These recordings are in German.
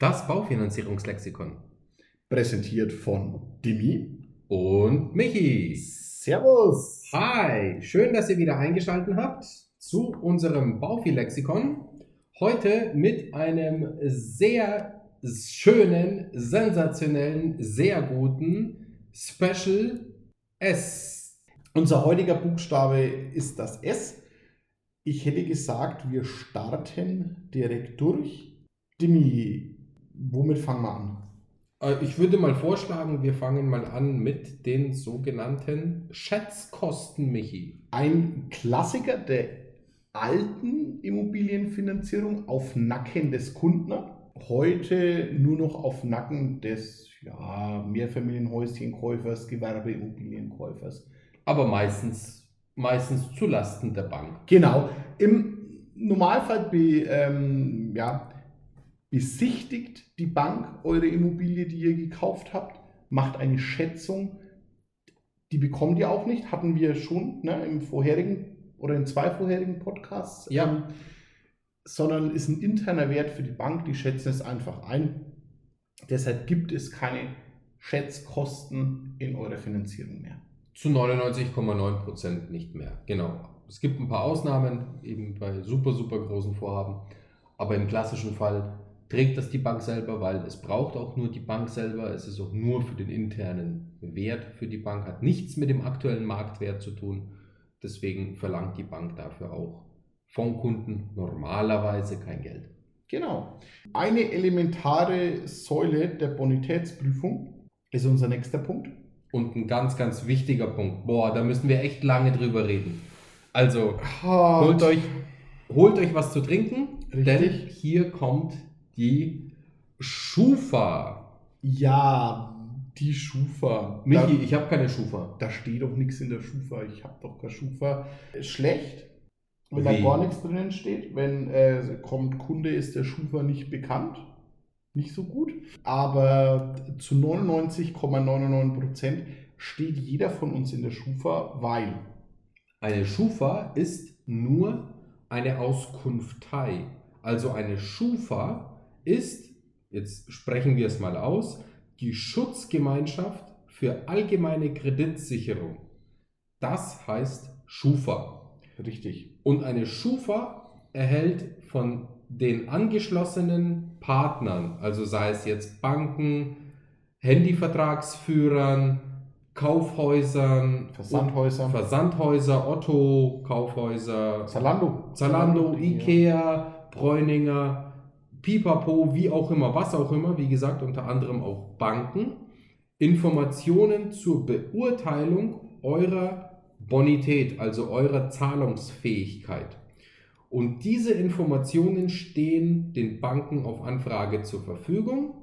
Das Baufinanzierungslexikon. Präsentiert von Dimi und Michi. Servus. Hi, schön, dass ihr wieder eingeschaltet habt zu unserem Baufi-Lexikon. Heute mit einem sehr schönen, sensationellen, sehr guten Special S. Unser heutiger Buchstabe ist das S. Ich hätte gesagt, wir starten direkt durch. Dimi, womit fangen wir an? Äh, ich würde mal vorschlagen, wir fangen mal an mit den sogenannten Schätzkosten, Michi. Ein Klassiker der alten Immobilienfinanzierung auf Nacken des Kunden. Heute nur noch auf Nacken des ja, Mehrfamilienhäuschenkäufers, Gewerbeimmobilienkäufers. Aber meistens, meistens zulasten der Bank. Genau. Im Normalfall be, ähm, ja, besichtigt die Bank eure Immobilie, die ihr gekauft habt, macht eine Schätzung. Die bekommt ihr auch nicht, hatten wir schon ne, im vorherigen oder in zwei vorherigen Podcasts. Ja. Ähm, sondern ist ein interner Wert für die Bank, die schätzen es einfach ein. Deshalb gibt es keine Schätzkosten in eurer Finanzierung mehr. Zu 99,9 Prozent nicht mehr. Genau. Es gibt ein paar Ausnahmen, eben bei super, super großen Vorhaben. Aber im klassischen Fall trägt das die Bank selber, weil es braucht auch nur die Bank selber. Es ist auch nur für den internen Wert für die Bank, hat nichts mit dem aktuellen Marktwert zu tun. Deswegen verlangt die Bank dafür auch vom Kunden normalerweise kein Geld. Genau. Eine elementare Säule der Bonitätsprüfung ist unser nächster Punkt. Und ein ganz, ganz wichtiger Punkt. Boah, da müssen wir echt lange drüber reden. Also, holt euch, holt euch was zu trinken, Richtig. denn hier kommt die Schufa. Ja, die Schufa. Michi, Da, ich habe keine Schufa. da steht doch nichts in der Schufa. Ich habe doch keine Schufa. Schlecht, wenn da gar nichts drinnen steht. Wenn äh, kommt Kunde, ist der Schufa nicht bekannt. Nicht so gut. Aber zu 99,99 Prozent steht jeder von uns in der Schufa, weil Eine Schufa ist nur eine Auskunftei. Also eine Schufa ist, jetzt sprechen wir es mal aus, die Schutzgemeinschaft für allgemeine Kreditsicherung. Das heißt Schufa. richtig. Und eine Schufa erhält von den angeschlossenen Partnern, also sei es jetzt Banken, Handyvertragsführern, Kaufhäusern, Versandhäuser. Versandhäuser, Otto, Kaufhäuser, Zalando. Zalando, ja. Ikea, Bräuninger, Pipapo, wie auch immer, was auch immer, wie gesagt, unter anderem auch Banken, Informationen zur Beurteilung eurer Bonität, also eurer Zahlungsfähigkeit. Und diese Informationen stehen den Banken auf Anfrage zur Verfügung.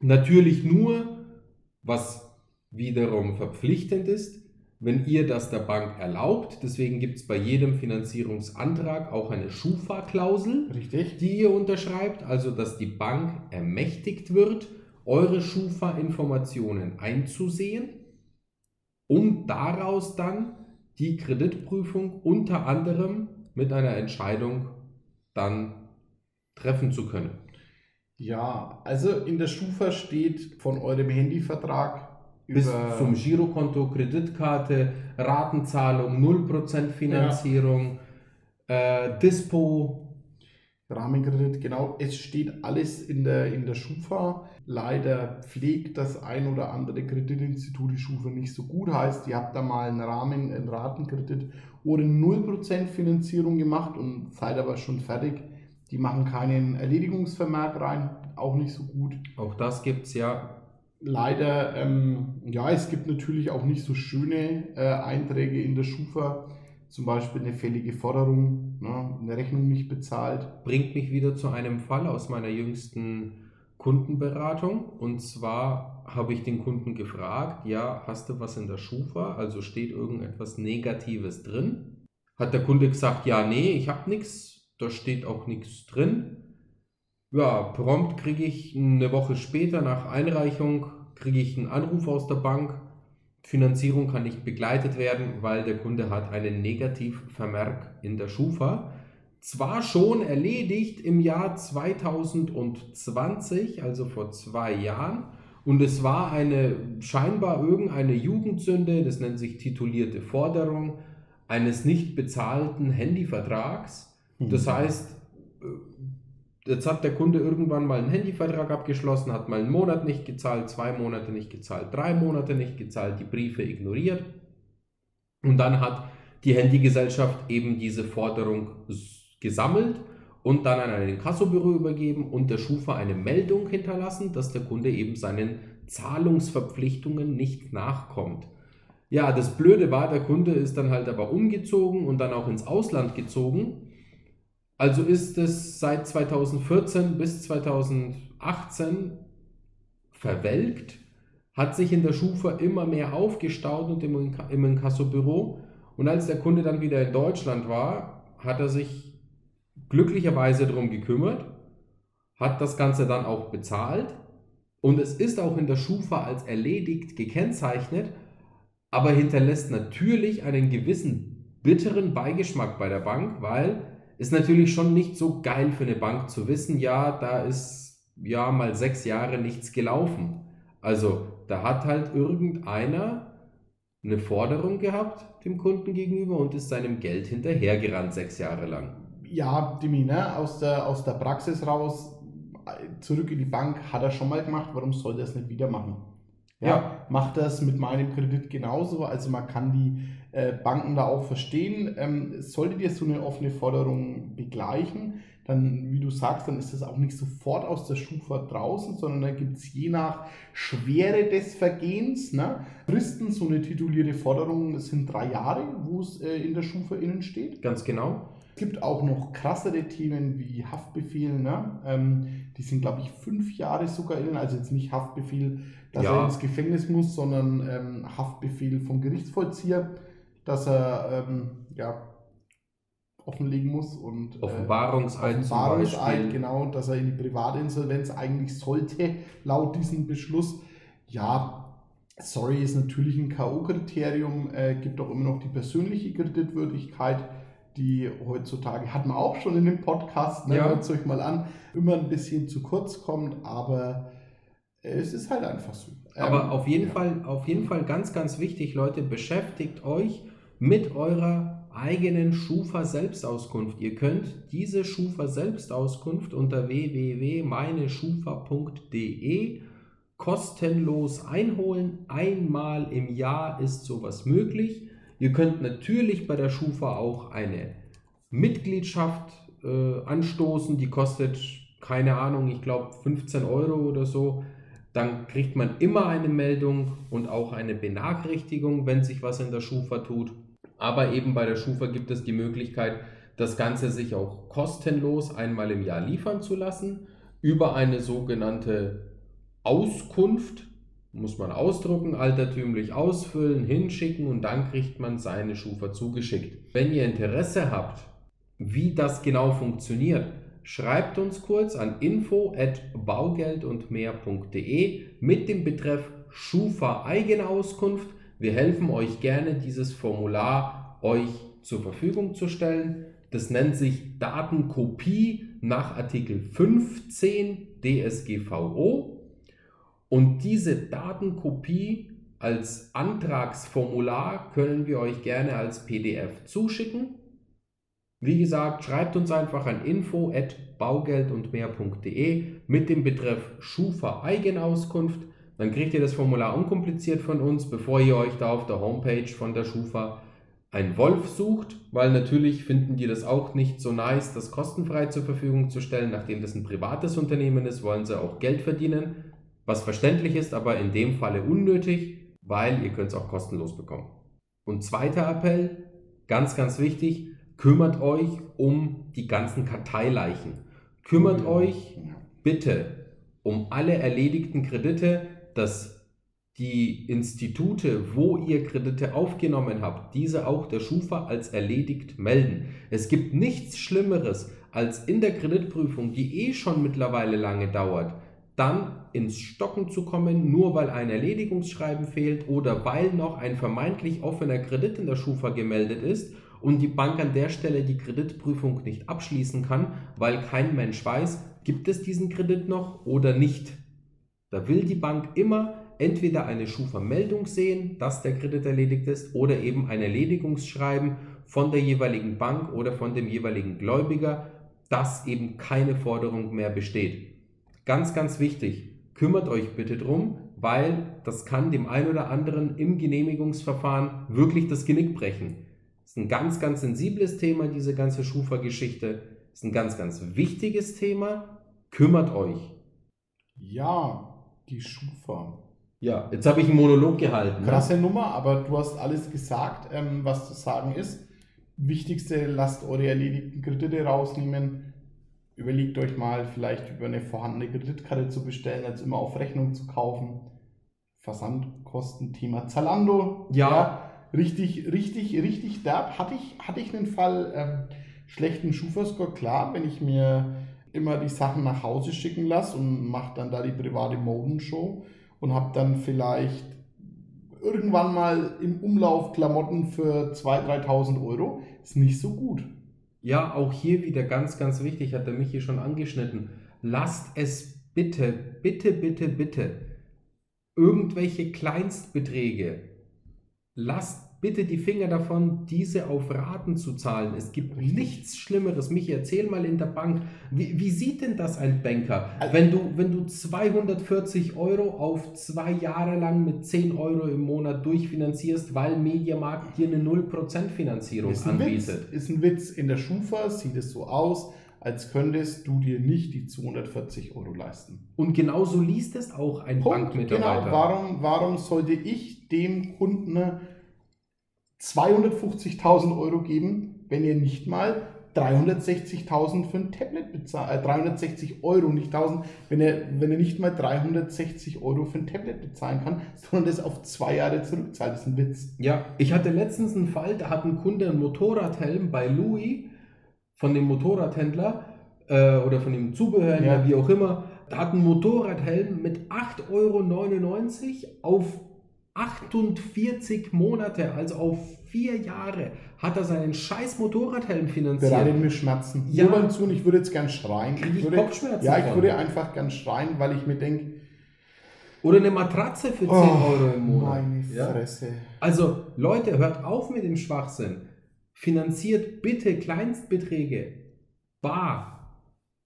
Natürlich nur, was wiederum verpflichtend ist, wenn ihr das der Bank erlaubt. Deswegen gibt es bei jedem Finanzierungsantrag auch eine Schufa-Klausel, die ihr unterschreibt, also dass die Bank ermächtigt wird, eure Schufa-Informationen einzusehen, um daraus dann die Kreditprüfung unter anderem mit einer Entscheidung dann treffen zu können. Ja, also in der Schufa steht von eurem Handyvertrag Bis zum Girokonto, Kreditkarte, Ratenzahlung, 0% Finanzierung, äh, Dispo. Rahmenkredit, genau. Es steht alles in der, in der Schufa. Leider pflegt das ein oder andere Kreditinstitut die Schufa nicht so gut. Heißt, ihr habt da mal einen Rahmen, einen Ratenkredit oder 0% Finanzierung gemacht und seid aber schon fertig. Die machen keinen Erledigungsvermerk rein, auch nicht so gut. Auch das gibt es ja. Leider, ähm, ja, es gibt natürlich auch nicht so schöne äh, Einträge in der Schufa. Zum Beispiel eine fällige Forderung, ne, eine Rechnung nicht bezahlt. Bringt mich wieder zu einem Fall aus meiner jüngsten Kundenberatung. Und zwar habe ich den Kunden gefragt, ja, hast du was in der Schufa? Also steht irgendetwas Negatives drin? Hat der Kunde gesagt, ja, nee, ich habe nichts, da steht auch nichts drin. Ja, prompt kriege ich eine Woche später nach Einreichung, kriege ich einen Anruf aus der Bank. Finanzierung kann nicht begleitet werden, weil der Kunde hat einen Negativvermerk in der Schufa. zwar schon erledigt im Jahr 2020, also vor zwei Jahren, und es war eine scheinbar irgendeine Jugendsünde, das nennt sich titulierte Forderung, eines nicht bezahlten Handyvertrags. Das heißt, äh, jetzt hat der Kunde irgendwann mal einen Handyvertrag abgeschlossen, hat mal einen Monat nicht gezahlt, zwei Monate nicht gezahlt, drei Monate nicht gezahlt, die Briefe ignoriert. Und dann hat die Handygesellschaft eben diese Forderung gesammelt und dann an ein Inkassobüro übergeben und der Schufa eine Meldung hinterlassen, dass der Kunde eben seinen Zahlungsverpflichtungen nicht nachkommt. Ja, das Blöde war, der Kunde ist dann halt aber umgezogen und dann auch ins Ausland gezogen. Also ist es seit 2014 bis 2018 verwelkt, hat sich in der Schufa immer mehr aufgestaut und im, im Inkassobüro. Und als der Kunde dann wieder in Deutschland war, hat er sich glücklicherweise darum gekümmert, hat das Ganze dann auch bezahlt und es ist auch in der Schufa als erledigt gekennzeichnet, aber hinterlässt natürlich einen gewissen bitteren Beigeschmack bei der Bank, weil es natürlich schon nicht so geil für eine Bank zu wissen, ja, da ist ja mal sechs Jahre nichts gelaufen. Also da hat halt irgendeiner eine Forderung gehabt dem Kunden gegenüber und ist seinem Geld hinterhergerannt sechs Jahre lang. Ja, Dimi, ne? aus, der, aus der Praxis raus, zurück in die Bank, hat er schon mal gemacht, warum soll er es nicht wieder machen? Ja, ja. macht das mit meinem Kredit genauso. Also man kann die äh, Banken da auch verstehen. Ähm, solltet ihr so eine offene Forderung begleichen, dann, wie du sagst, dann ist das auch nicht sofort aus der Schufa draußen, sondern dann gibt es je nach Schwere des Vergehens ne, Fristen. So eine titulierte Forderung sind drei Jahre, wo es äh, in der Schufa innen steht. Ganz genau. Es gibt auch noch krassere Themen wie Haftbefehl. Ne? Ähm, die sind, glaube ich, fünf Jahre sogar innen. Also jetzt nicht Haftbefehl, dass ja. er ins Gefängnis muss, sondern ähm, Haftbefehl vom Gerichtsvollzieher, dass er ähm, ja, offenlegen muss. Und, Offenbarungseid, äh, Offenbarungseid genau, dass er in die Privatinsolvenz eigentlich sollte, laut diesem Beschluss. Ja, sorry ist natürlich ein K.O.-Kriterium, äh, gibt auch immer noch die persönliche Kreditwürdigkeit die heutzutage, hat man auch schon in dem Podcast, ne, ja. hört es euch mal an, immer ein bisschen zu kurz kommt, aber es ist halt einfach so. Aber ähm, auf jeden ja. Fall, auf jeden Fall ganz, ganz wichtig, Leute, beschäftigt euch mit eurer eigenen Schufa-Selbstauskunft. Ihr könnt diese Schufa-Selbstauskunft unter www.meineschufa.de kostenlos einholen. Einmal im Jahr ist sowas möglich. Ihr könnt natürlich bei der Schufa auch eine Mitgliedschaft äh, anstoßen, die kostet, keine Ahnung, ich glaube 15 Euro oder so. Dann kriegt man immer eine Meldung und auch eine Benachrichtigung, wenn sich was in der Schufa tut. Aber eben bei der Schufa gibt es die Möglichkeit, das Ganze sich auch kostenlos einmal im Jahr liefern zu lassen über eine sogenannte Auskunft muss man ausdrucken, altertümlich ausfüllen, hinschicken und dann kriegt man seine Schufa zugeschickt. Wenn ihr Interesse habt, wie das genau funktioniert, schreibt uns kurz an info at baugeldundmehr.de mit dem Betreff Schufa Eigenauskunft. Wir helfen euch gerne, dieses Formular euch zur Verfügung zu stellen. Das nennt sich Datenkopie nach Artikel 15 DSGVO und diese Datenkopie als Antragsformular können wir euch gerne als PDF zuschicken. Wie gesagt, schreibt uns einfach an info at baugeldundmehr.de mit dem Betreff Schufa Eigenauskunft. Dann kriegt ihr das Formular unkompliziert von uns, bevor ihr euch da auf der Homepage von der Schufa einen Wolf sucht, weil natürlich finden die das auch nicht so nice, das kostenfrei zur Verfügung zu stellen. Nachdem das ein privates Unternehmen ist, wollen sie auch Geld verdienen was verständlich ist, aber in dem Falle unnötig, weil ihr könnt es auch kostenlos bekommen. Und zweiter Appell, ganz, ganz wichtig, kümmert euch um die ganzen Karteileichen. Kümmert ja. euch bitte um alle erledigten Kredite, dass die Institute, wo ihr Kredite aufgenommen habt, diese auch der Schufa als erledigt melden. Es gibt nichts Schlimmeres, als in der Kreditprüfung, die eh schon mittlerweile lange dauert, dann ins Stocken zu kommen, nur weil ein Erledigungsschreiben fehlt oder weil noch ein vermeintlich offener Kredit in der Schufa gemeldet ist und die Bank an der Stelle die Kreditprüfung nicht abschließen kann, weil kein Mensch weiß, gibt es diesen Kredit noch oder nicht. Da will die Bank immer entweder eine Schufa-Meldung sehen, dass der Kredit erledigt ist, oder eben ein Erledigungsschreiben von der jeweiligen Bank oder von dem jeweiligen Gläubiger, dass eben keine Forderung mehr besteht. Ganz, ganz wichtig, kümmert euch bitte drum, weil das kann dem einen oder anderen im Genehmigungsverfahren wirklich das Genick brechen. Ist ein ganz, ganz sensibles Thema, diese ganze Schufa-Geschichte. Ist ein ganz, ganz wichtiges Thema. Kümmert euch. Ja, die Schufa. Ja, jetzt habe ich einen Monolog gehalten. ne? Krasse Nummer, aber du hast alles gesagt, ähm, was zu sagen ist. Wichtigste, lasst eure erledigten Kredite rausnehmen. Überlegt euch mal, vielleicht über eine vorhandene Kreditkarte zu bestellen, als immer auf Rechnung zu kaufen. Versandkosten, Thema Zalando. Ja. richtig, richtig, richtig derb. Hatte ich, hatte ich einen Fall ähm, schlechten Schufa-Score? Klar, wenn ich mir immer die Sachen nach Hause schicken lasse und mache dann da die private Modenshow und habe dann vielleicht irgendwann mal im Umlauf Klamotten für 2.000, 3.000 Euro. Ist nicht so gut. Ja, auch hier wieder ganz, ganz wichtig, hat der Michi schon angeschnitten. Lasst es bitte, bitte, bitte, bitte irgendwelche Kleinstbeträge. Lasst bitte die Finger davon, diese auf Raten zu zahlen. Es gibt nichts Schlimmeres. Michi, erzähl mal in der Bank, wie, wie sieht denn das ein Banker? Also- Wenn du, wenn du 240 Euro auf zwei Jahre lang mit 10 Euro im Monat durchfinanzierst, weil Mediamarkt dir eine 0% Finanzierung Ist ein, Witz, anbietet. ist ein Witz. In der Schufa sieht es so aus, als könntest du dir nicht die 240 Euro leisten. Und genauso liest es auch ein Punkt. Bankmitarbeiter. Genau. Warum, warum sollte ich dem Kunden 250.000 Euro geben, wenn er nicht mal 360.000 für ein Tablet bezahlt, äh, 360 Euro, nicht 1000, wenn er, wenn er nicht mal 360 Euro für ein Tablet bezahlen kann, sondern das auf zwei Jahre zurückzahlt. Das ist ein Witz. Ja, ich hatte letztens einen Fall, da hat ein Kunde einen Motorradhelm bei Louis von dem Motorradhändler äh, oder von dem Zubehörhändler, Ja. wie auch immer. Da hat ein Motorradhelm mit 8,99 Euro auf 48 Monate, also auf vier Jahre, hat er seinen scheiß Motorradhelm finanziert. Bereitet mir Schmerzen. Ja. Nur beim Tun, ich würde jetzt gern schreien. Krieg ich würde, Kopfschmerzen Ja, ich von. würde einfach gern schreien, weil ich mir denke, Oder eine Matratze für 10 oh, Euro im Monat. meine Ja? Fresse. Also Leute, hört auf mit dem Schwachsinn. Finanziert bitte Kleinstbeträge. Bar.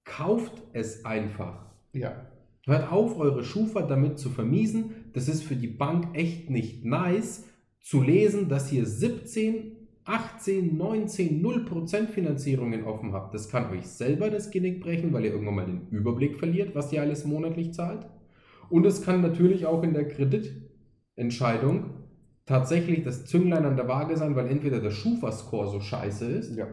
Kauft es einfach. Ja. Hört auf, eure Schufa damit zu vermiesen. Das ist für die Bank echt nicht nice zu lesen, dass ihr 17, 18, 19, 0% Finanzierungen offen habt. Das kann euch selber das Genick brechen, weil ihr irgendwann mal den Überblick verliert, was ihr alles monatlich zahlt. Und es kann natürlich auch in der Kreditentscheidung tatsächlich das Zünglein an der Waage sein, weil entweder der Schufa-Score so scheiße ist Ja.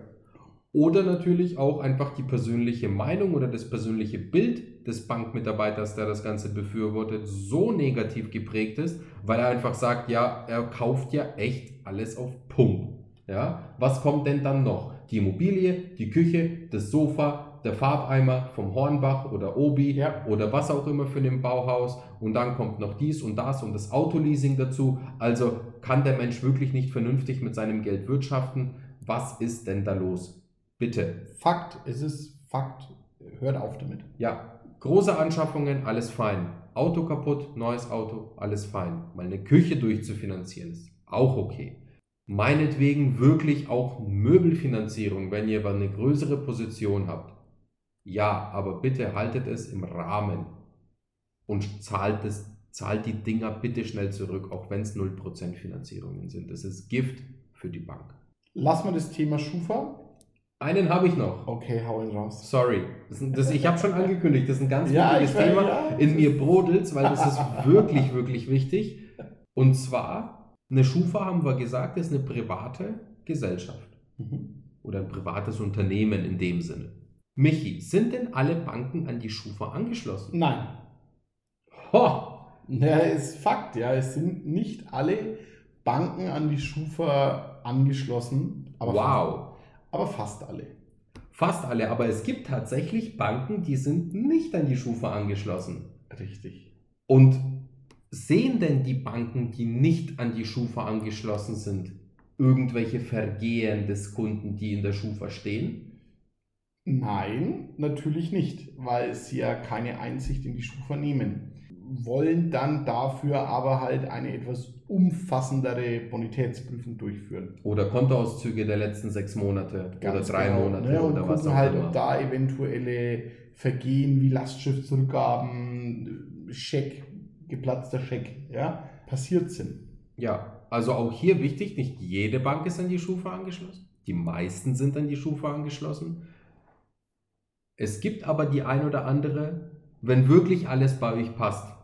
Oder natürlich auch einfach die persönliche Meinung oder das persönliche Bild des Bankmitarbeiters, der das Ganze befürwortet, so negativ geprägt ist, weil er einfach sagt, ja, er kauft ja echt alles auf Pump. Ja, was kommt denn dann noch? Die Immobilie, die Küche, das Sofa, der Farbeimer vom Hornbach oder Obi Ja. oder was auch immer für ein Bauhaus und dann kommt noch dies und das und das Autoleasing dazu. Also kann der Mensch wirklich nicht vernünftig mit seinem Geld wirtschaften. Was ist denn da los? Bitte. Fakt, es ist Fakt. Hört auf damit. Ja, große Anschaffungen, alles fein. Auto kaputt, neues Auto, alles fein. Mal eine Küche durchzufinanzieren ist auch okay. Meinetwegen wirklich auch Möbelfinanzierung, wenn ihr aber eine größere Position habt. Ja, aber bitte haltet es im Rahmen und zahlt, es, zahlt die Dinger bitte schnell zurück, auch wenn es 0% Finanzierungen sind. Das ist Gift für die Bank. Lassen wir das Thema Schufa. Einen habe ich noch. Okay, hau ihn raus. Sorry. Das, das, ich habe schon angekündigt, das ist ein ganz Ja, wichtiges weiß, Thema. ja. In mir brodelt weil das ist wirklich, wirklich wichtig. Und zwar, eine Schufa, haben wir gesagt, ist eine private Gesellschaft Mhm. oder ein privates Unternehmen in dem Sinne. Michi, sind denn alle Banken an die Schufa angeschlossen? Nein. Ho! Ja, ist Fakt, ja. Es sind nicht alle Banken an die Schufa angeschlossen. Aber Wow. Aber fast alle. Fast alle, aber es gibt tatsächlich Banken, die sind nicht an die Schufa angeschlossen. Richtig. Und sehen denn die Banken, die nicht an die Schufa angeschlossen sind, irgendwelche Vergehen des Kunden, die in der Schufa stehen? Nein, natürlich nicht, weil sie ja keine Einsicht in die Schufa nehmen. Wollen dann dafür aber halt eine etwas umfassendere Bonitätsprüfung durchführen. Oder Kontoauszüge der letzten sechs Monate Ganz oder drei genau, Monate ne, und oder was gucken auch halt, immer. ob da eventuelle Vergehen wie Lastschriftzurückgaben, Scheck, geplatzter Scheck, ja, passiert sind. Ja, also auch hier wichtig, nicht jede Bank ist an die Schufa angeschlossen. Die meisten sind an die Schufa angeschlossen. Es gibt aber die ein oder andere, wenn wirklich alles bei euch passt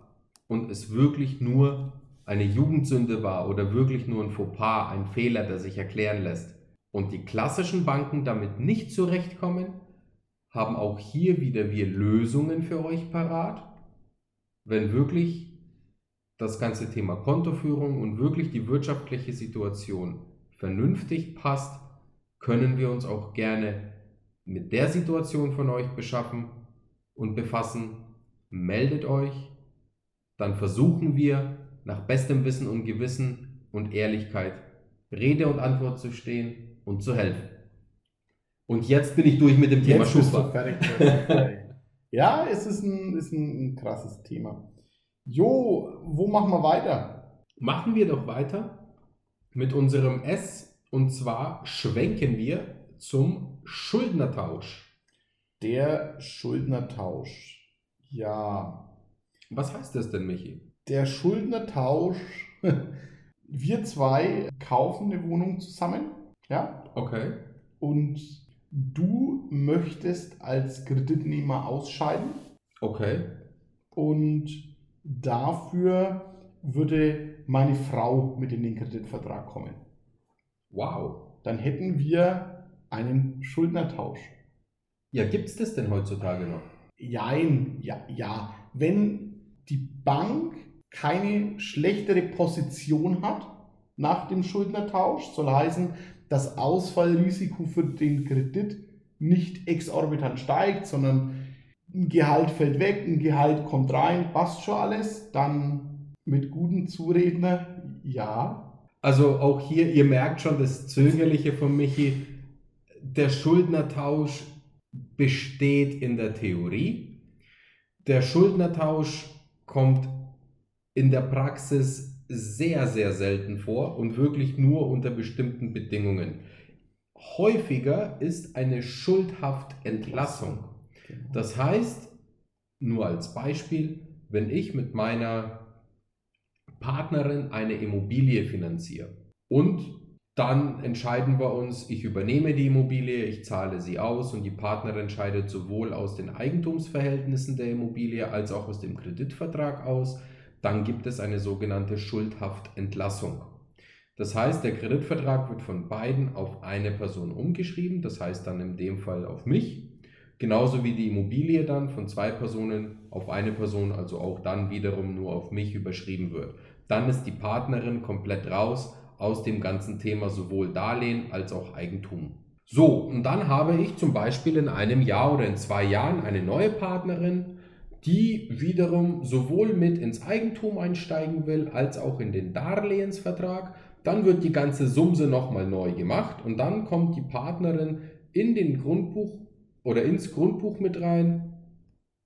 und es wirklich nur eine Jugendsünde war oder wirklich nur ein Fauxpas, ein Fehler, der sich erklären lässt und die klassischen Banken damit nicht zurechtkommen, haben auch hier wieder wir Lösungen für euch parat, wenn wirklich das ganze Thema Kontoführung und wirklich die wirtschaftliche Situation vernünftig passt, können wir uns auch gerne mit der Situation von euch beschaffen und befassen. Meldet euch, dann versuchen wir nach bestem Wissen und Gewissen und Ehrlichkeit Rede und Antwort zu stehen und zu helfen. Und jetzt bin ich durch mit dem Thema Schufa. ja, es ist ein, ist ein, ein krasses Thema. Jo, wo machen wir weiter? Machen wir doch weiter mit unserem S und zwar schwenken wir zum Schuldnertausch. Der Schuldnertausch. Ja, Was heißt das denn, Michi? der Schuldnertausch. Wir zwei kaufen eine Wohnung zusammen, ja, Okay. und du möchtest als Kreditnehmer ausscheiden Okay. und dafür würde meine Frau mit in den Kreditvertrag kommen. Wow. Dann hätten wir einen Schuldnertausch. Ja, gibt es das denn heutzutage noch? Jein, ja, ja. Wenn die Bank keine schlechtere Position hat nach dem Schuldnertausch, soll heißen, das Ausfallrisiko für den Kredit nicht exorbitant steigt, sondern ein Gehalt fällt weg, ein Gehalt kommt rein, passt schon alles, dann mit guten Zuredner, ja. Also auch hier, ihr merkt schon das Zögerliche von Michi. Der Schuldnertausch besteht in der Theorie. Der Schuldnertausch kommt in der Praxis sehr, sehr selten vor und wirklich nur unter bestimmten Bedingungen. Häufiger ist eine Schuldhaftentlassung. Das heißt, nur als Beispiel, wenn ich mit meiner Partnerin eine Immobilie finanziere und dann entscheiden wir uns, ich übernehme die Immobilie, ich zahle sie aus und die Partnerin entscheidet sowohl aus den Eigentumsverhältnissen der Immobilie als auch aus dem Kreditvertrag aus, dann gibt es eine sogenannte Schuldhaftentlassung. Das heißt, der Kreditvertrag wird von beiden auf eine Person umgeschrieben, das heißt dann in dem Fall auf mich, genauso wie die Immobilie dann von zwei Personen auf eine Person, also auch dann wiederum nur auf mich überschrieben wird. Dann ist die Partnerin komplett raus aus dem ganzen Thema sowohl Darlehen als auch Eigentum. So, und dann habe ich zum Beispiel in einem Jahr oder in zwei Jahren eine neue Partnerin, die wiederum sowohl mit ins Eigentum einsteigen will, als auch in den Darlehensvertrag. Dann wird die ganze Sumse nochmal neu gemacht und dann kommt die Partnerin in den Grundbuch oder ins Grundbuch mit rein,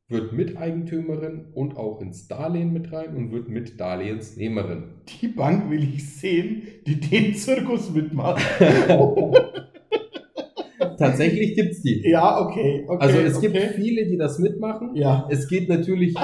wird Miteigentümerin und auch ins Darlehen mit rein und wird mit Darlehensnehmerin. Die Bank will ich sehen, die den Zirkus mitmacht. Tatsächlich gibt es die. ja, okay. okay Also es gibt okay. viele, die das mitmachen. Ja. Es geht natürlich,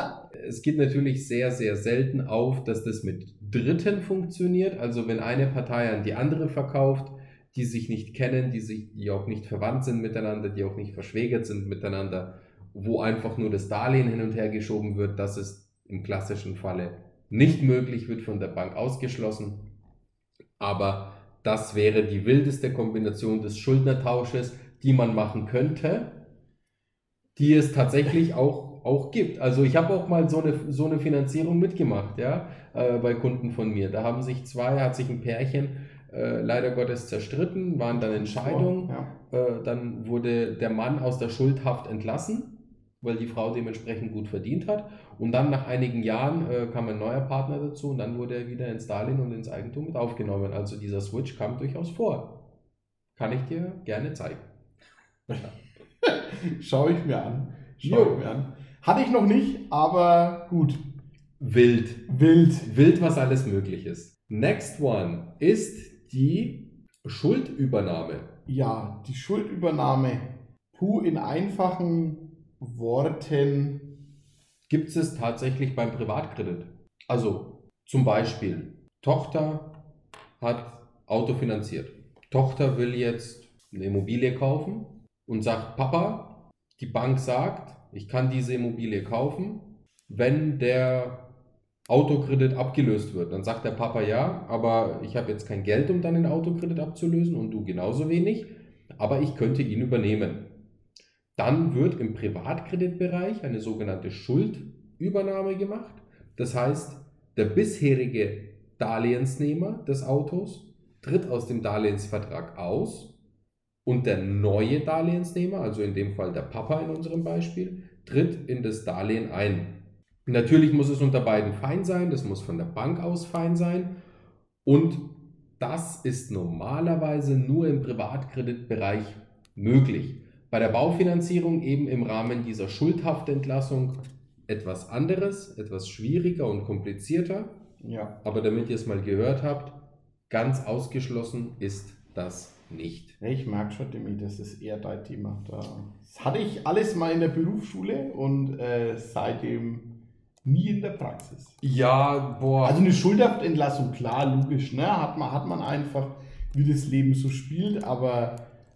es geht natürlich sehr, sehr selten auf, dass das mit Dritten funktioniert. Also wenn eine Partei an die andere verkauft, die sich nicht kennen, die sich, die auch nicht verwandt sind miteinander, die auch nicht verschwägert sind miteinander, wo einfach nur das Darlehen hin und her geschoben wird, das ist im klassischen Falle nicht möglich, wird von der Bank ausgeschlossen. Aber das wäre die wildeste Kombination des Schuldnertausches, die man machen könnte, die es tatsächlich auch, auch gibt. Also ich habe auch mal so eine, so eine Finanzierung mitgemacht, ja, äh, bei Kunden von mir. Da haben sich zwei, hat sich ein Pärchen äh, leider Gottes zerstritten, waren dann in Scheidung. Ja. Äh, dann wurde der Mann aus der Schuldhaft entlassen weil die Frau dementsprechend gut verdient hat. Und dann nach einigen Jahren äh, kam ein neuer Partner dazu und dann wurde er wieder ins Darlehen und ins Eigentum mit aufgenommen. Also dieser Switch kam durchaus vor. Kann ich dir gerne zeigen. Schau ich mir an. Schau ich mir an. Hatte ich noch nicht, aber gut. Wild. Wild. Wild, was alles möglich ist. Next one ist die Schuldübernahme. Ja, die Schuldübernahme. Puh, in einfachen Worten. Gibt es tatsächlich beim Privatkredit? Also zum Beispiel, Tochter hat Auto finanziert. Tochter will jetzt eine Immobilie kaufen und sagt, Papa, die Bank sagt, ich kann diese Immobilie kaufen, wenn der Autokredit abgelöst wird. Dann sagt der Papa ja, aber ich habe jetzt kein Geld, um dann den Autokredit abzulösen und du genauso wenig, aber ich könnte ihn übernehmen. Dann wird im Privatkreditbereich eine sogenannte Schuldübernahme gemacht. Das heißt, der bisherige Darlehensnehmer des Autos tritt aus dem Darlehensvertrag aus und der neue Darlehensnehmer, also in dem Fall der Papa in unserem Beispiel, tritt in das Darlehen ein. Natürlich muss es unter beiden fein sein, das muss von der Bank aus fein sein und das ist normalerweise nur im Privatkreditbereich möglich. Bei der Baufinanzierung eben im Rahmen dieser Schuldhaftentlassung etwas anderes, etwas schwieriger und komplizierter. Ja. Aber damit ihr es mal gehört habt, ganz ausgeschlossen ist das nicht. Ich merke schon, Demi, das ist eher dein Thema. Das hatte ich alles mal in der Berufsschule und äh, seitdem nie in der Praxis. Ja, boah. Also eine Schuldhaftentlassung, klar, logisch, ne? Hat man, hat man einfach, wie das Leben so spielt, aber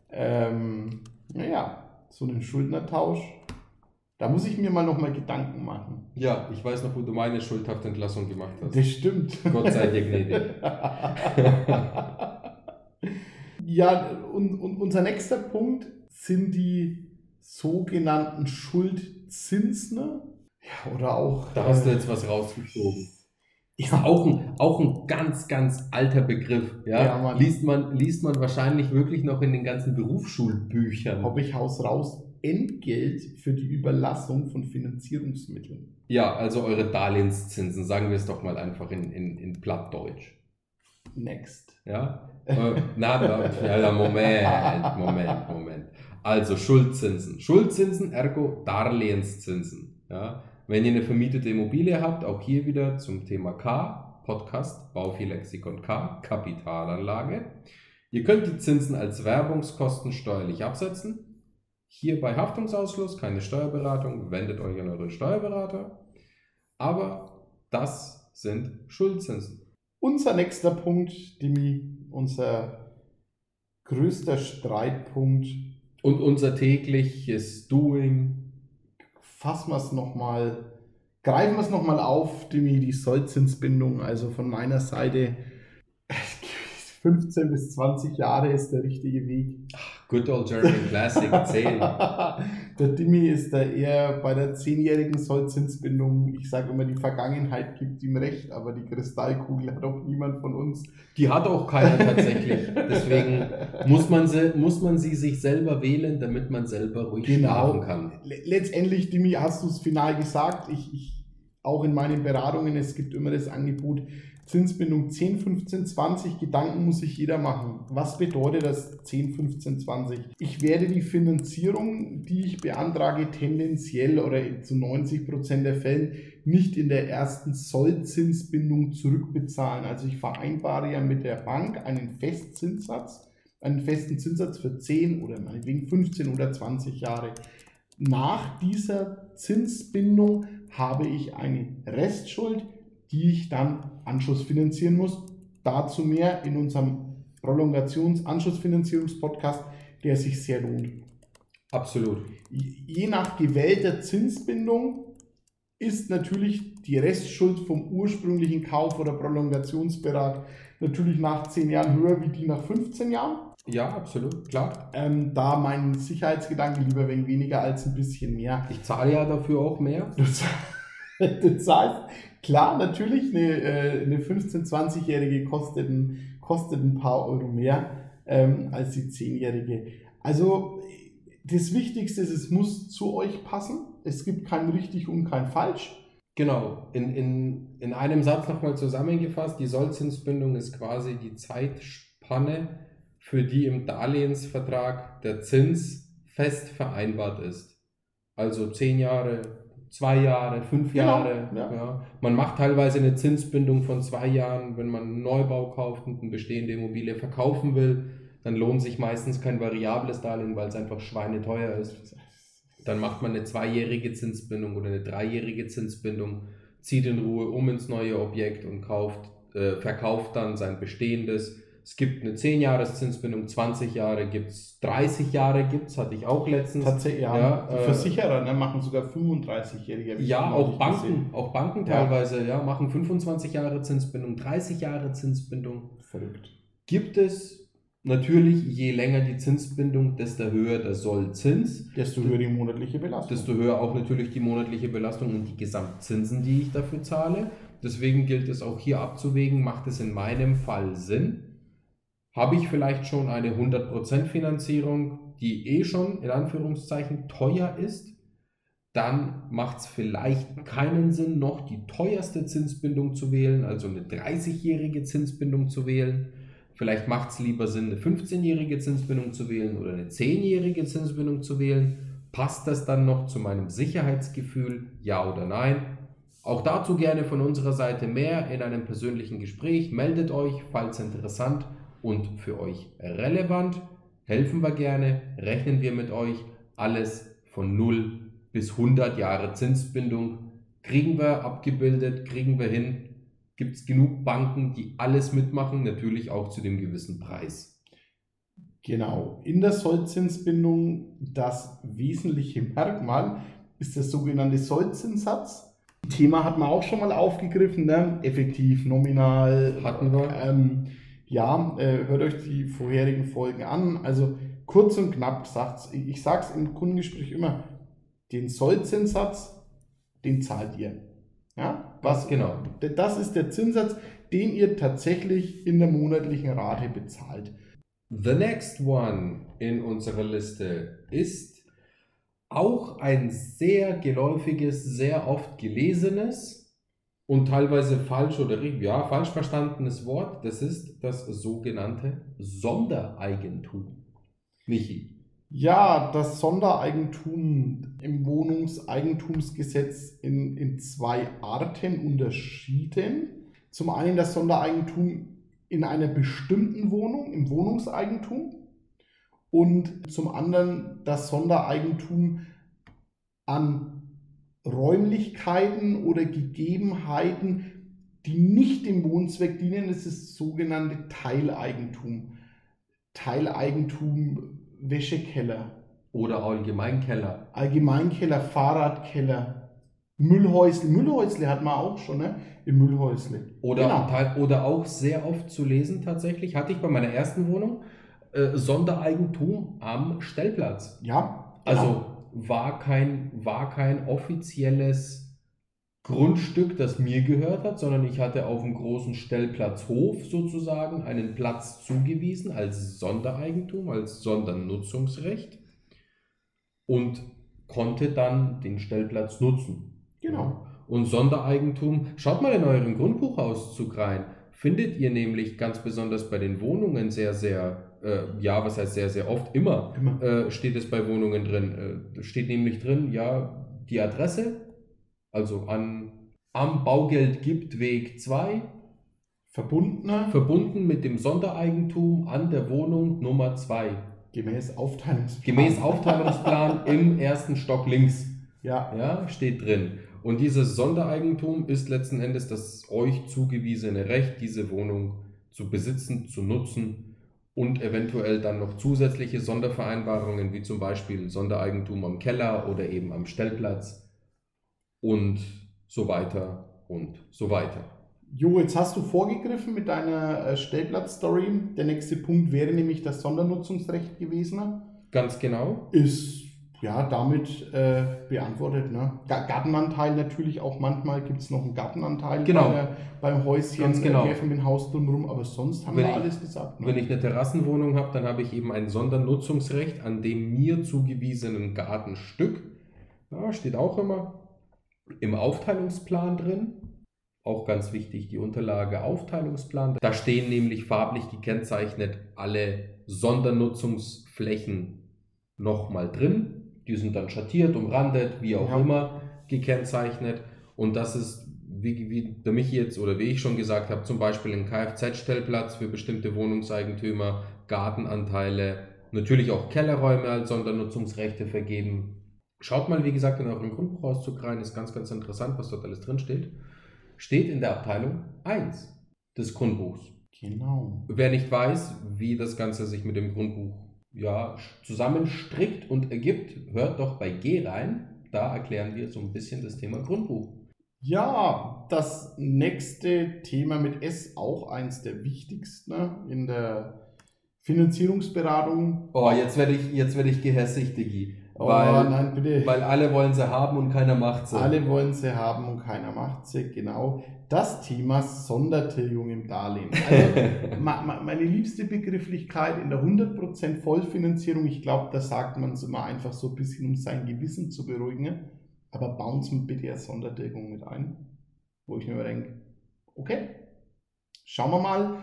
ähm, naja, so einen Schuldnertausch, da muss ich mir mal nochmal Gedanken machen. Ja, ich weiß noch, wo du meine Schuldhaftentlassung gemacht hast. Das stimmt. Gott sei dir gnädig. ja, und, und unser nächster Punkt sind die sogenannten Schuldzinsen. Ne? Ja, oder auch. Da hast du jetzt was rausgezogen. Ist auch ein, auch ein ganz, ganz alter Begriff. Ja? Ja, Mann. liest, man, liest man wahrscheinlich wirklich noch in den ganzen Berufsschulbüchern. Habe ich Haus raus Entgelt für die Überlassung von Finanzierungsmitteln. Ja, also eure Darlehenszinsen, sagen wir es doch mal einfach in, in, in Plattdeutsch. Next. Ja? Äh, na, na, ja, Moment, Moment, Moment. Also Schuldzinsen. Schuldzinsen ergo Darlehenszinsen. Ja? Wenn ihr eine vermietete Immobilie habt, auch hier wieder zum Thema K, Podcast, Baufilexikon K, Kapitalanlage. Ihr könnt die Zinsen als Werbungskosten steuerlich absetzen. Hier bei Haftungsausschluss keine Steuerberatung, wendet euch an euren Steuerberater. Aber das sind Schuldzinsen. Unser nächster Punkt, Dimi, unser größter Streitpunkt. Und unser tägliches Doing. Fassen wir es nochmal, greifen wir es nochmal auf, Dimi, die Sollzinsbindung. Also von meiner Seite 15 bis 20 Jahre ist der richtige Weg. Good old German Classic 10. der Dimi ist da eher bei der 10-jährigen Sollzinsbindung. Ich sage immer, die Vergangenheit gibt ihm recht, aber die Kristallkugel hat auch niemand von uns. Die hat auch keiner tatsächlich. Deswegen muss man, sie, muss man sie sich selber wählen, damit man selber ruhig Genau. schlafen kann. Le- Letztendlich, Dimi, hast du es final gesagt. Ich, ich, auch in meinen Beratungen, es gibt immer das Angebot, Zinsbindung 10, 15, 20. Gedanken muss sich jeder machen. Was bedeutet das 10, 15, 20? Ich werde die Finanzierung, die ich beantrage, tendenziell oder zu 90 Prozent der Fällen nicht in der ersten Sollzinsbindung zurückbezahlen. Also ich vereinbare ja mit der Bank einen Festzinssatz, einen festen Zinssatz für 10 oder meinetwegen 15 oder 20 Jahre. Nach dieser Zinsbindung habe ich eine Restschuld, die ich dann Anschlussfinanzieren muss. Dazu mehr in unserem Prolongations-Anschlussfinanzierungspodcast, der sich sehr lohnt. Absolut. Je nach gewählter Zinsbindung ist natürlich die Restschuld vom ursprünglichen Kauf oder Prolongationsberat natürlich nach 10 Jahren höher wie die nach 15 Jahren. Ja, absolut, klar. Ähm, da mein Sicherheitsgedanke lieber wenig weniger als ein bisschen mehr. Ich zahle ja dafür auch mehr. Du zahlst, klar, natürlich, eine, äh, eine 15-, 20-Jährige kostet ein, kostet ein paar Euro mehr ähm, als die 10-Jährige. Also das Wichtigste ist, es muss zu euch passen. Es gibt kein richtig und kein falsch. Genau, in, in, in einem Satz nochmal zusammengefasst, die Sollzinsbindung ist quasi die Zeitspanne, für die im Darlehensvertrag der Zins fest vereinbart ist. Also zehn Jahre, zwei Jahre, fünf Genau, Jahre. ja. Ja. Man macht teilweise eine Zinsbindung von zwei Jahren, wenn man einen Neubau kauft und eine bestehende Immobilie verkaufen will. Dann lohnt sich meistens kein variables Darlehen, weil es einfach schweineteuer ist. Dann macht man eine zweijährige Zinsbindung oder eine dreijährige Zinsbindung, zieht in Ruhe um ins neue Objekt und kauft, äh, verkauft dann sein bestehendes. Es gibt eine 10 Jahres Zinsbindung, 20 Jahre gibt es, 30 Jahre gibt es, hatte ich auch letztens. Tatsächlich, ja. Ja, die äh, Versicherer ne, machen sogar 35-Jährige. hab ich Ja, auch Banken, gesehen. auch Banken Ja. teilweise, ja, machen 25 Jahre Zinsbindung, 30 Jahre Zinsbindung. Verrückt. Gibt es natürlich, je länger die Zinsbindung, desto höher der Sollzins. Desto höher die monatliche Belastung. desto höher auch natürlich die monatliche Belastung und die Gesamtzinsen, die ich dafür zahle. Deswegen gilt es auch hier abzuwägen, macht es in meinem Fall Sinn? Habe ich vielleicht schon eine 100% Finanzierung, die eh schon in Anführungszeichen teuer ist? Dann macht es vielleicht keinen Sinn, noch die teuerste Zinsbindung zu wählen, also eine 30-jährige Zinsbindung zu wählen. Vielleicht macht es lieber Sinn, eine 15-jährige Zinsbindung zu wählen oder eine 10-jährige Zinsbindung zu wählen. Passt das dann noch zu meinem Sicherheitsgefühl? Ja oder nein? Auch dazu gerne von unserer Seite mehr in einem persönlichen Gespräch. Meldet euch, falls interessant und für euch relevant. Helfen wir gerne, rechnen wir mit euch. Alles von 0 bis 100 Jahre Zinsbindung kriegen wir abgebildet, kriegen wir hin. Gibt es genug Banken, die alles mitmachen, natürlich auch zu dem gewissen Preis. Genau. In der Sollzinsbindung das wesentliche Merkmal ist der sogenannte Sollzinssatz. Thema hat man auch schon mal aufgegriffen, ne? effektiv, nominal. Hatten wir. Ähm, ja, äh, hört euch die vorherigen Folgen an. Also kurz und knapp sagt's, ich sage es im Kundengespräch immer, den Sollzinssatz, den zahlt ihr. Ja, Was genau? Das ist der Zinssatz, den ihr tatsächlich in der monatlichen Rate bezahlt. The next one in unserer Liste ist auch ein sehr geläufiges, sehr oft gelesenes und teilweise falsch oder ja, falsch verstandenes Wort. Das ist das sogenannte Sondereigentum. Michi. Ja, das Sondereigentum im Wohnungseigentumsgesetz in, in zwei Arten unterschieden. Zum einen das Sondereigentum in einer bestimmten Wohnung, im Wohnungseigentum. Und zum anderen das Sondereigentum an Räumlichkeiten oder Gegebenheiten, die nicht dem Wohnzweck dienen. Das ist das sogenannte Teileigentum. Teileigentum, Wäschekeller, Oder Allgemeinkeller. Allgemeinkeller, Fahrradkeller, Müllhäusle. Müllhäusle hat man auch schon, ne? Im Müllhäusle. Oder, Genau. oder auch sehr oft zu lesen tatsächlich, hatte ich bei meiner ersten Wohnung, äh, Sondereigentum am Stellplatz. Ja, Also genau. War kein, war kein offizielles Grundstück, das mir gehört hat, sondern ich hatte auf dem großen Stellplatzhof sozusagen einen Platz zugewiesen als Sondereigentum, als Sondernutzungsrecht und konnte dann den Stellplatz nutzen. Genau. Und Sondereigentum, schaut mal in euren Grundbuchauszug rein. Findet ihr nämlich ganz besonders bei den Wohnungen sehr, sehr, äh, ja, was heißt sehr, sehr oft, immer, Immer. äh, steht es bei Wohnungen drin. Äh, steht nämlich drin, ja, die Adresse, also an, am Baugeld gibt Weg 2, Verbundener verbunden mit dem Sondereigentum an der Wohnung Nummer 2. gemäß Aufteilungsplan. Gemäß Aufteilungsplan im ersten Stock links. Ja, Ja, steht drin. Und dieses Sondereigentum ist letzten Endes das euch zugewiesene Recht, diese Wohnung zu besitzen, zu nutzen und eventuell dann noch zusätzliche Sondervereinbarungen, wie zum Beispiel Sondereigentum am Keller oder eben am Stellplatz und so weiter und so weiter. Jo, jetzt hast du vorgegriffen mit deiner äh, Stellplatz-Story. Der nächste Punkt wäre nämlich das Sondernutzungsrecht gewesen. Ganz genau. Ist ja damit äh, beantwortet. Ne? Ga- Gartenanteil natürlich auch manchmal gibt es noch einen Gartenanteil Genau. bei beim Häuschen, Ganz genau. äh, mit dem Haus drumherum, aber sonst haben Wenn wir ich- alles gesagt. Ne? Wenn ich eine Terrassenwohnung habe, dann habe ich eben ein Sondernutzungsrecht an dem mir zugewiesenen Gartenstück. Ja, steht auch immer im Aufteilungsplan drin. Auch ganz wichtig, die Unterlage Aufteilungsplan. Da stehen nämlich farblich gekennzeichnet alle Sondernutzungsflächen nochmal drin. Die sind dann schattiert, umrandet, wie auch ja. immer gekennzeichnet. Und das ist, wie, wie der Michi jetzt oder wie ich schon gesagt habe, zum Beispiel ein Kfz-Stellplatz für bestimmte Wohnungseigentümer, Gartenanteile, natürlich auch Kellerräume als Sondernutzungsrechte vergeben. Schaut mal, wie gesagt, in euren Grundbuchauszug rein, ist ganz, ganz interessant, was dort alles drin steht. Steht in der Abteilung 1 des Grundbuchs. Genau. Wer nicht weiß, wie das Ganze sich mit dem Grundbuch ja, zusammenstrickt und ergibt, hört doch bei G rein. Da erklären wir so ein bisschen das Thema Grundbuch. Ja, das nächste Thema mit S, auch eins der wichtigsten in der Finanzierungsberatung. Oh, jetzt werde ich, jetzt werde ich gehässig, Digi. Oh, weil, nein, bitte. Weil alle wollen sie haben und keiner macht sie. Alle wollen sie haben und keiner macht sie, genau. Das Thema Sondertilgung im Darlehen. Also meine liebste Begrifflichkeit in der 100% Vollfinanzierung, ich glaube, da sagt man es immer einfach so ein bisschen, um sein Gewissen zu beruhigen. Aber bauen Sie bitte eine Sondertilgung mit ein, wo ich mir denke, okay, schauen wir mal.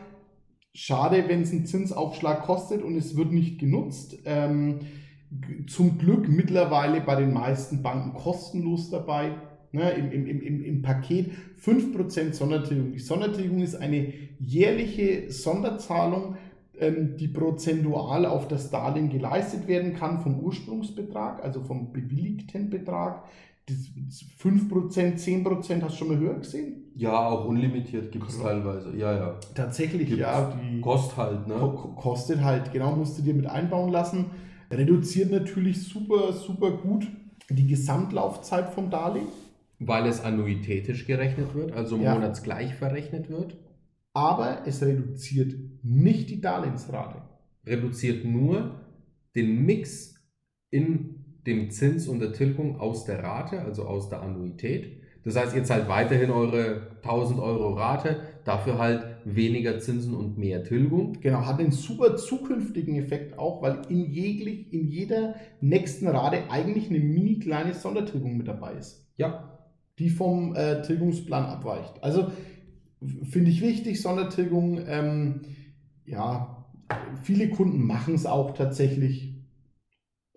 Schade, wenn es einen Zinsaufschlag kostet und es wird nicht genutzt. Ähm, zum Glück mittlerweile bei den meisten Banken kostenlos dabei. Ne, im, im, im, Im Paket 5% Sondertilgung. Die Sondertilgung ist eine jährliche Sonderzahlung, ähm, die prozentual auf das Darlehen geleistet werden kann vom Ursprungsbetrag, also vom bewilligten Betrag. Das 5%, 10% hast du schon mal höher gesehen? Ja, auch unlimitiert gibt es teilweise. Ja, ja. Tatsächlich, gibt's ja. Die kostet halt, ne? Kostet halt, genau, musst du dir mit einbauen lassen reduziert natürlich super, super gut die Gesamtlaufzeit vom Darlehen. Weil es annuitätisch gerechnet wird, also ja. monatsgleich verrechnet wird. Aber es reduziert nicht die Darlehensrate. Reduziert nur den Mix in dem Zins und der Tilgung aus der Rate, also aus der Annuität. Das heißt, ihr zahlt weiterhin eure 1000 Euro Rate, dafür halt weniger Zinsen und mehr Tilgung. Genau, hat einen super zukünftigen Effekt auch, weil in, jeglich, in jeder nächsten Rate eigentlich eine mini kleine Sondertilgung mit dabei ist. Ja. Die vom äh, Tilgungsplan abweicht. Also finde ich wichtig, Sondertilgung. Ähm, ja, viele Kunden machen es auch tatsächlich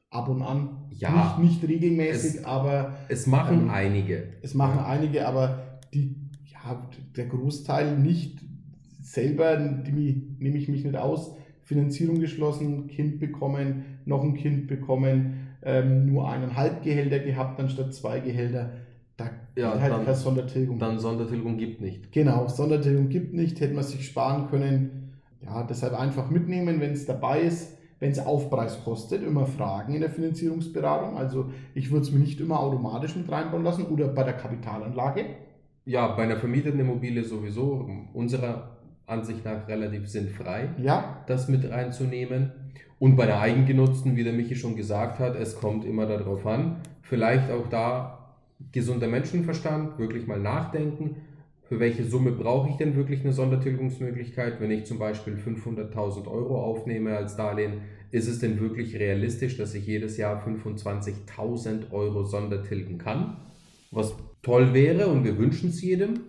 ab und an. Ja. Nicht, nicht regelmäßig, es, aber. Es machen ähm, einige. Es machen einige, aber die, ja, der Großteil nicht selber nehme ich mich nicht aus. Finanzierung geschlossen, Kind bekommen, noch ein Kind bekommen, ähm, nur eineinhalb Gehälter gehabt anstatt zwei Gehälter. Da ja, halt dann, keine Sondertilgung. Dann Sondertilgung gibt nicht. Genau, Sondertilgung gibt nicht, hätte man sich sparen können. Ja, deshalb einfach mitnehmen, wenn es dabei ist. Wenn es Aufpreis kostet, immer fragen in der Finanzierungsberatung. Also ich würde es mir nicht immer automatisch mit reinbauen lassen oder bei der Kapitalanlage. Ja, bei einer vermieteten Immobilie sowieso. Unserer Ansicht nach relativ sinnfrei, ja. das mit reinzunehmen. Und bei der eigengenutzten, wie der Michi schon gesagt hat, es kommt immer darauf an, vielleicht auch da gesunder Menschenverstand, wirklich mal nachdenken, für welche Summe brauche ich denn wirklich eine Sondertilgungsmöglichkeit? Wenn ich zum Beispiel 500.000 Euro aufnehme als Darlehen, ist es denn wirklich realistisch, dass ich jedes Jahr 25.000 Euro Sondertilgen kann? Was toll wäre und wir wünschen es jedem,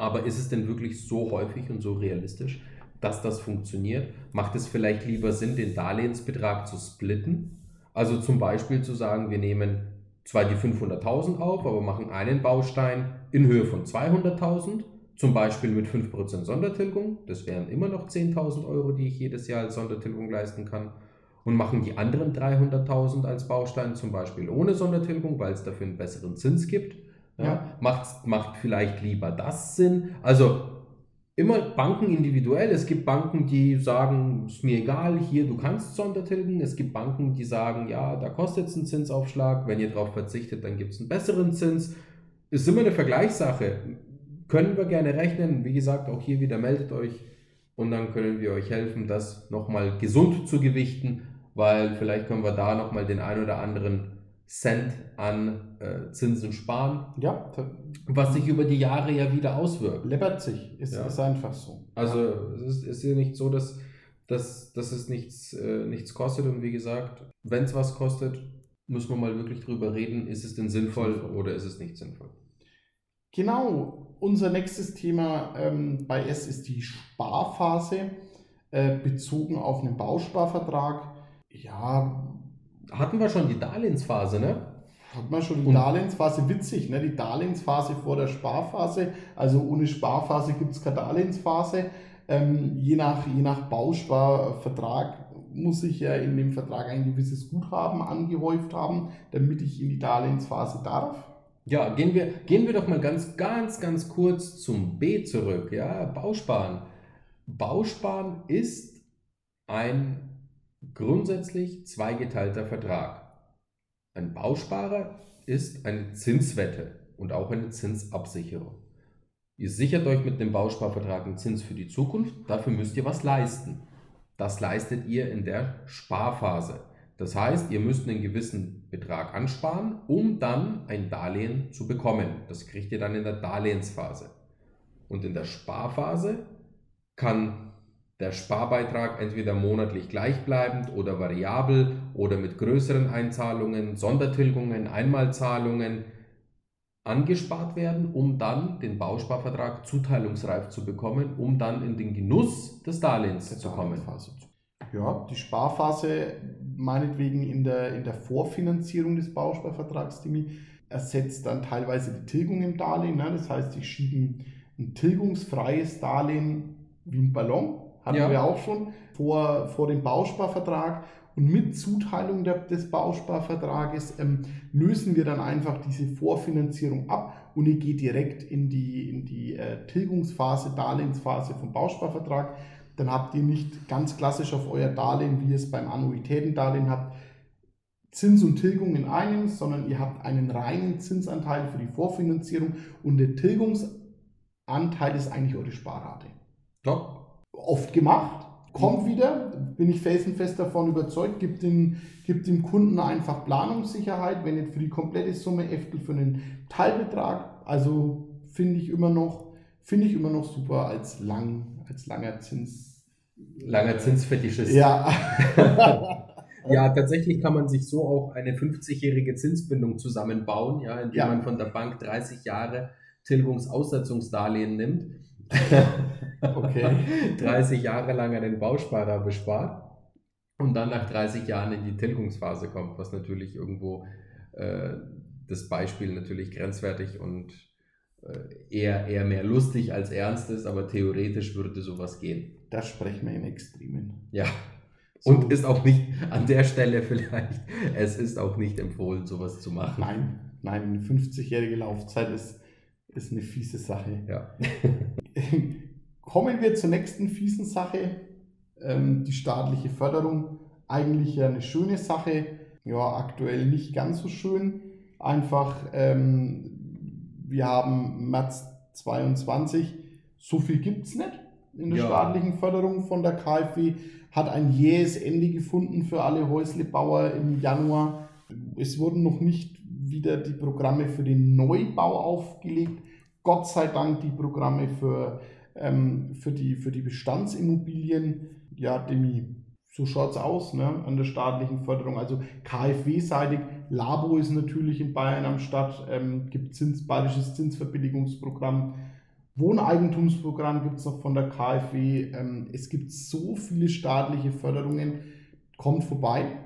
aber ist es denn wirklich so häufig und so realistisch, dass das funktioniert? Macht es vielleicht lieber Sinn, den Darlehensbetrag zu splitten? Also zum Beispiel zu sagen, wir nehmen zwar die 500.000 auf, aber machen einen Baustein in Höhe von 200.000, zum Beispiel mit 5% Sondertilgung, das wären immer noch 10.000 Euro, die ich jedes Jahr als Sondertilgung leisten kann, und machen die anderen 300.000 als Baustein zum Beispiel ohne Sondertilgung, weil es dafür einen besseren Zins gibt ja. Macht, macht vielleicht lieber das Sinn? Also immer Banken individuell. Es gibt Banken, die sagen, ist mir egal, hier, du kannst Sondertilgen. Es gibt Banken, die sagen, ja, da kostet es einen Zinsaufschlag. Wenn ihr darauf verzichtet, dann gibt es einen besseren Zins. Ist immer eine Vergleichssache. Können wir gerne rechnen. Wie gesagt, auch hier wieder meldet euch und dann können wir euch helfen, das nochmal gesund zu gewichten, weil vielleicht können wir da nochmal den ein oder anderen Cent an äh, Zinsen sparen. Ja. Was sich über die Jahre ja wieder auswirkt. Läppert sich, ist, ja. ist einfach so. Also es ist, ist ja nicht so, dass, dass, dass es nichts, äh, nichts kostet und wie gesagt, wenn es was kostet, müssen wir mal wirklich drüber reden, ist es denn sinnvoll, sinnvoll. oder ist es nicht sinnvoll? Genau, unser nächstes Thema ähm, bei S ist die Sparphase, äh, bezogen auf einen Bausparvertrag. Ja. Hatten wir schon die Darlehensphase, ne? Hat man schon die Darlehensphase witzig, ne? Die Darlehensphase vor der Sparphase. Also ohne Sparphase gibt es keine Darlehensphase. Ähm, je, nach, je nach Bausparvertrag muss ich ja in dem Vertrag ein gewisses Guthaben angehäuft haben, damit ich in die Darlehensphase darf. Ja, gehen wir, gehen wir doch mal ganz, ganz, ganz kurz zum B zurück. Ja, Bausparen. Bausparen ist ein grundsätzlich zweigeteilter Vertrag. Ein Bausparer ist eine Zinswette und auch eine Zinsabsicherung. Ihr sichert euch mit dem Bausparvertrag einen Zins für die Zukunft, dafür müsst ihr was leisten. Das leistet ihr in der Sparphase. Das heißt, ihr müsst einen gewissen Betrag ansparen, um dann ein Darlehen zu bekommen. Das kriegt ihr dann in der Darlehensphase. Und in der Sparphase kann der Sparbeitrag entweder monatlich gleichbleibend oder variabel oder mit größeren Einzahlungen, Sondertilgungen, Einmalzahlungen angespart werden, um dann den Bausparvertrag zuteilungsreif zu bekommen, um dann in den Genuss des Darlehens zu kommen. Ja, die Sparphase meinetwegen in der, in der Vorfinanzierung des Bausparvertrags, Dimi, ersetzt dann teilweise die Tilgung im Darlehen. Ne? Das heißt, ich schiebe ein tilgungsfreies Darlehen wie ein Ballon, hatten ja. wir auch schon, vor, vor dem Bausparvertrag. Und mit Zuteilung der, des Bausparvertrages ähm, lösen wir dann einfach diese Vorfinanzierung ab und ihr geht direkt in die, in die äh, Tilgungsphase, Darlehensphase vom Bausparvertrag dann habt ihr nicht ganz klassisch auf euer Darlehen, wie ihr es beim Annuitätendarlehen habt, Zins und Tilgung in einem, sondern ihr habt einen reinen Zinsanteil für die Vorfinanzierung und der Tilgungsanteil ist eigentlich eure Sparrate. Top. Oft gemacht, kommt wieder, bin ich felsenfest davon überzeugt, gibt dem, gibt dem Kunden einfach Planungssicherheit, wenn nicht für die komplette Summe, Eftel für einen Teilbetrag. Also finde ich immer noch, finde ich immer noch super als lang, als langer Zins Langer Zinsfetischist. Ja. ja, tatsächlich kann man sich so auch eine 50-jährige Zinsbindung zusammenbauen, ja, indem ja. man von der Bank 30 Jahre Tilgungsaussetzungsdarlehen nimmt. okay. 30 Jahre lang einen Bausparer bespart und dann nach 30 Jahren in die Tilgungsphase kommt, was natürlich irgendwo äh, das Beispiel natürlich grenzwertig und äh, eher, eher mehr lustig als ernst ist, aber theoretisch würde sowas gehen. Da sprechen wir in Extremen. Ja. So. Und ist auch nicht an der Stelle vielleicht, es ist auch nicht empfohlen, sowas zu machen. Nein, nein, eine 50-jährige Laufzeit ist, ist eine fiese Sache. Ja. Kommen wir zur nächsten fiesen Sache, ähm, die staatliche Förderung. Eigentlich ja eine schöne Sache, ja, aktuell nicht ganz so schön. Einfach, ähm, wir haben März 22, so viel gibt es nicht in der ja. staatlichen Förderung von der KfW, hat ein jähes Ende gefunden für alle Häuslebauer im Januar. Es wurden noch nicht wieder die Programme für den Neubau aufgelegt. Gott sei Dank die Programme für, ähm, für, die, für die Bestandsimmobilien. Ja, Demi, so schaut es aus ne, an der staatlichen Förderung. Also KfW-seitig, Labo ist natürlich in Bayern am Start, ähm, gibt Zins, bayerisches Zinsverbilligungsprogramm. Wohneigentumsprogramm gibt es noch von der KfW. Ähm, es gibt so viele staatliche Förderungen. Kommt vorbei.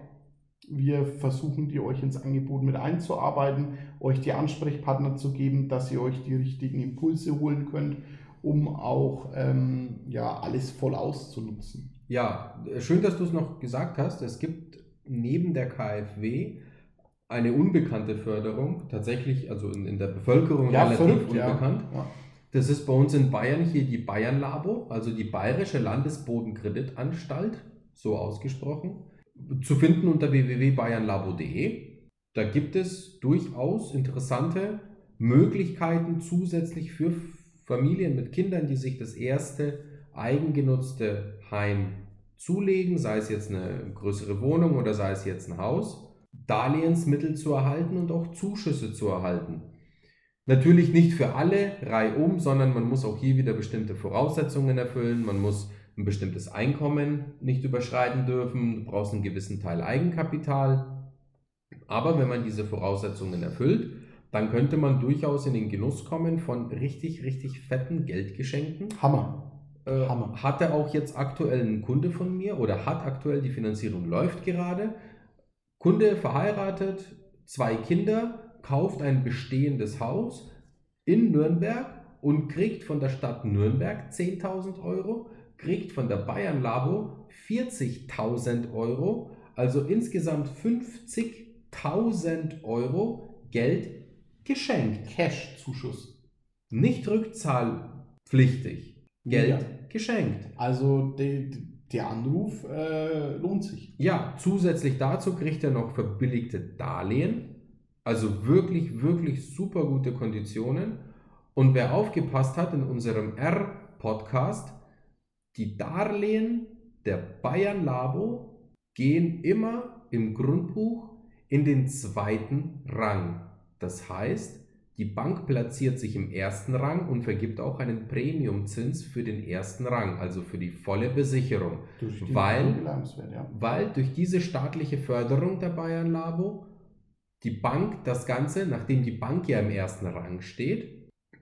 Wir versuchen, die euch ins Angebot mit einzuarbeiten, euch die Ansprechpartner zu geben, dass ihr euch die richtigen Impulse holen könnt, um auch ähm, ja, alles voll auszunutzen. Ja, schön, dass du es noch gesagt hast. Es gibt neben der KfW eine unbekannte Förderung, tatsächlich, also in, in der Bevölkerung ja, relativ verrückt, unbekannt. Ja. Das ist bei uns in Bayern hier die Bayern Labo, also die Bayerische Landesbodenkreditanstalt, so ausgesprochen. Zu finden unter www.bayernlabo.de. Da gibt es durchaus interessante Möglichkeiten zusätzlich für Familien mit Kindern, die sich das erste eigengenutzte Heim zulegen, sei es jetzt eine größere Wohnung oder sei es jetzt ein Haus, Darlehensmittel zu erhalten und auch Zuschüsse zu erhalten. Natürlich nicht für alle reihum, sondern man muss auch hier wieder bestimmte Voraussetzungen erfüllen. Man muss ein bestimmtes Einkommen nicht überschreiten dürfen. Du brauchst einen gewissen Teil Eigenkapital. Aber wenn man diese Voraussetzungen erfüllt, dann könnte man durchaus in den Genuss kommen von richtig, richtig fetten Geldgeschenken. Hammer. Äh, Hammer. hatte auch jetzt aktuell einen Kunde von mir oder hat aktuell die Finanzierung läuft gerade. Kunde verheiratet, zwei Kinder, kauft ein bestehendes Haus in Nürnberg und kriegt von der Stadt Nürnberg 10.000 Euro, kriegt von der Bayern Labo 40.000 Euro, also insgesamt 50.000 Euro Geld geschenkt. Cash-Zuschuss. Nicht rückzahlpflichtig. Geld Ja. geschenkt. Also de, der Anruf äh, lohnt sich. Ja, zusätzlich dazu kriegt er noch verbilligte Darlehen. Also wirklich, wirklich super gute Konditionen. Und wer aufgepasst hat in unserem R-Podcast, die Darlehen der Bayern Labo gehen immer im Grundbuch in den zweiten Rang. Das heißt, die Bank platziert sich im ersten Rang und vergibt auch einen Premiumzins für den ersten Rang, also für die volle Besicherung. Durch Weil- ja. weil durch diese staatliche Förderung der Bayern Labo die Bank das Ganze, nachdem die Bank ja im ersten Rang steht,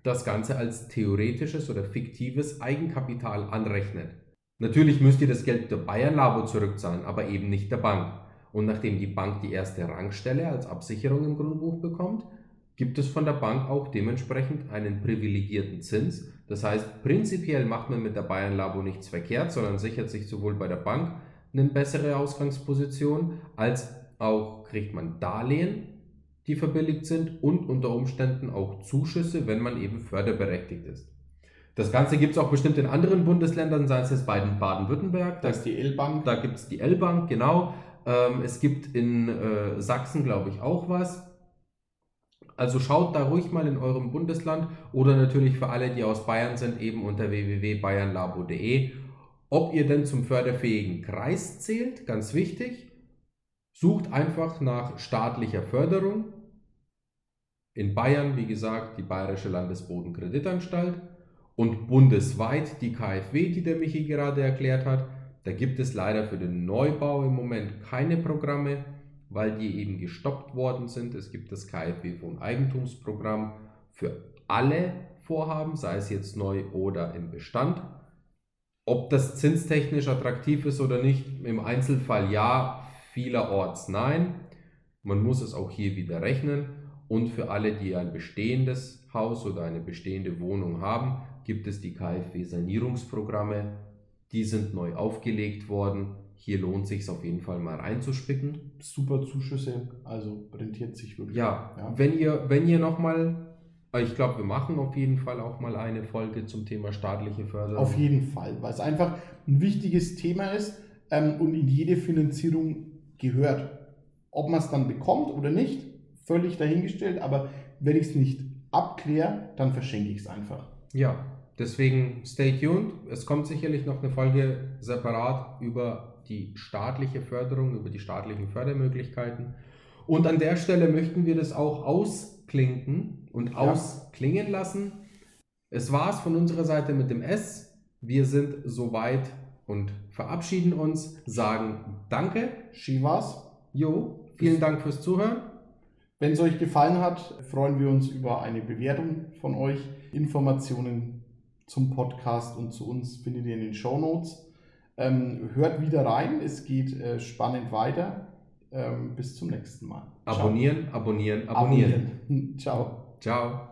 das Ganze als theoretisches oder fiktives Eigenkapital anrechnet. Natürlich müsst ihr das Geld der Bayern Labo zurückzahlen, aber eben nicht der Bank. Und nachdem die Bank die erste Rangstelle als Absicherung im Grundbuch bekommt, gibt es von der Bank auch dementsprechend einen privilegierten Zins. Das heißt, prinzipiell macht man mit der Bayern Labo nichts verkehrt, sondern sichert sich sowohl bei der Bank eine bessere Ausgangsposition, als auch kriegt man Darlehen, die verbilligt sind und unter Umständen auch Zuschüsse, wenn man eben förderberechtigt ist. Das Ganze gibt es auch bestimmt in anderen Bundesländern, sei es jetzt bei Baden-Württemberg, Da ist die L-Bank. da gibt es die L-Bank, genau. Ähm, es gibt in äh, Sachsen, glaube ich, auch was. Also schaut da ruhig mal in eurem Bundesland oder natürlich für alle, die aus Bayern sind, eben unter www.bayernlabo.de, ob ihr denn zum förderfähigen Kreis zählt, ganz wichtig. Sucht einfach nach staatlicher Förderung. In Bayern, wie gesagt, die Bayerische Landesbodenkreditanstalt und bundesweit die KfW, die der Michi gerade erklärt hat. Da gibt es leider für den Neubau im Moment keine Programme, weil die eben gestoppt worden sind. Es gibt das KfW Wohneigentumsprogramm für alle Vorhaben, sei es jetzt neu oder im Bestand. Ob das zinstechnisch attraktiv ist oder nicht, im Einzelfall ja, vielerorts nein. Man muss es auch hier wieder rechnen. Und für alle, die ein bestehendes Haus oder eine bestehende Wohnung haben, gibt es die KfW-Sanierungsprogramme. Die sind neu aufgelegt worden. Hier lohnt sich auf jeden Fall mal reinzuspicken. Super Zuschüsse, also rentiert sich wirklich. Ja, Ja. wenn ihr, wenn ihr nochmal, ich glaube, wir machen auf jeden Fall auch mal eine Folge zum Thema staatliche Förderung. Auf jeden Fall, weil es einfach ein wichtiges Thema ist ähm, und in jede Finanzierung gehört. Ob man es dann bekommt oder nicht, völlig dahingestellt, aber wenn ich es nicht abkläre, dann verschenke ich es einfach. Ja, deswegen stay tuned. Es kommt sicherlich noch eine Folge separat über die staatliche Förderung, über die staatlichen Fördermöglichkeiten. Und an der Stelle möchten wir das auch ausklinken und ausklingen lassen. Es war es von unserer Seite mit dem S. Wir sind soweit und verabschieden uns, sagen Danke. Shivas, Jo, vielen Dank fürs Zuhören. wenn es euch gefallen hat, freuen wir uns über eine Bewertung von euch. Informationen zum Podcast und zu uns findet ihr in den Show Notes. Ähm, hört wieder rein, es geht äh, spannend weiter. Ähm, bis zum nächsten Mal. Abonnieren, abonnieren, abonnieren. Abonnieren. Ciao. Ciao.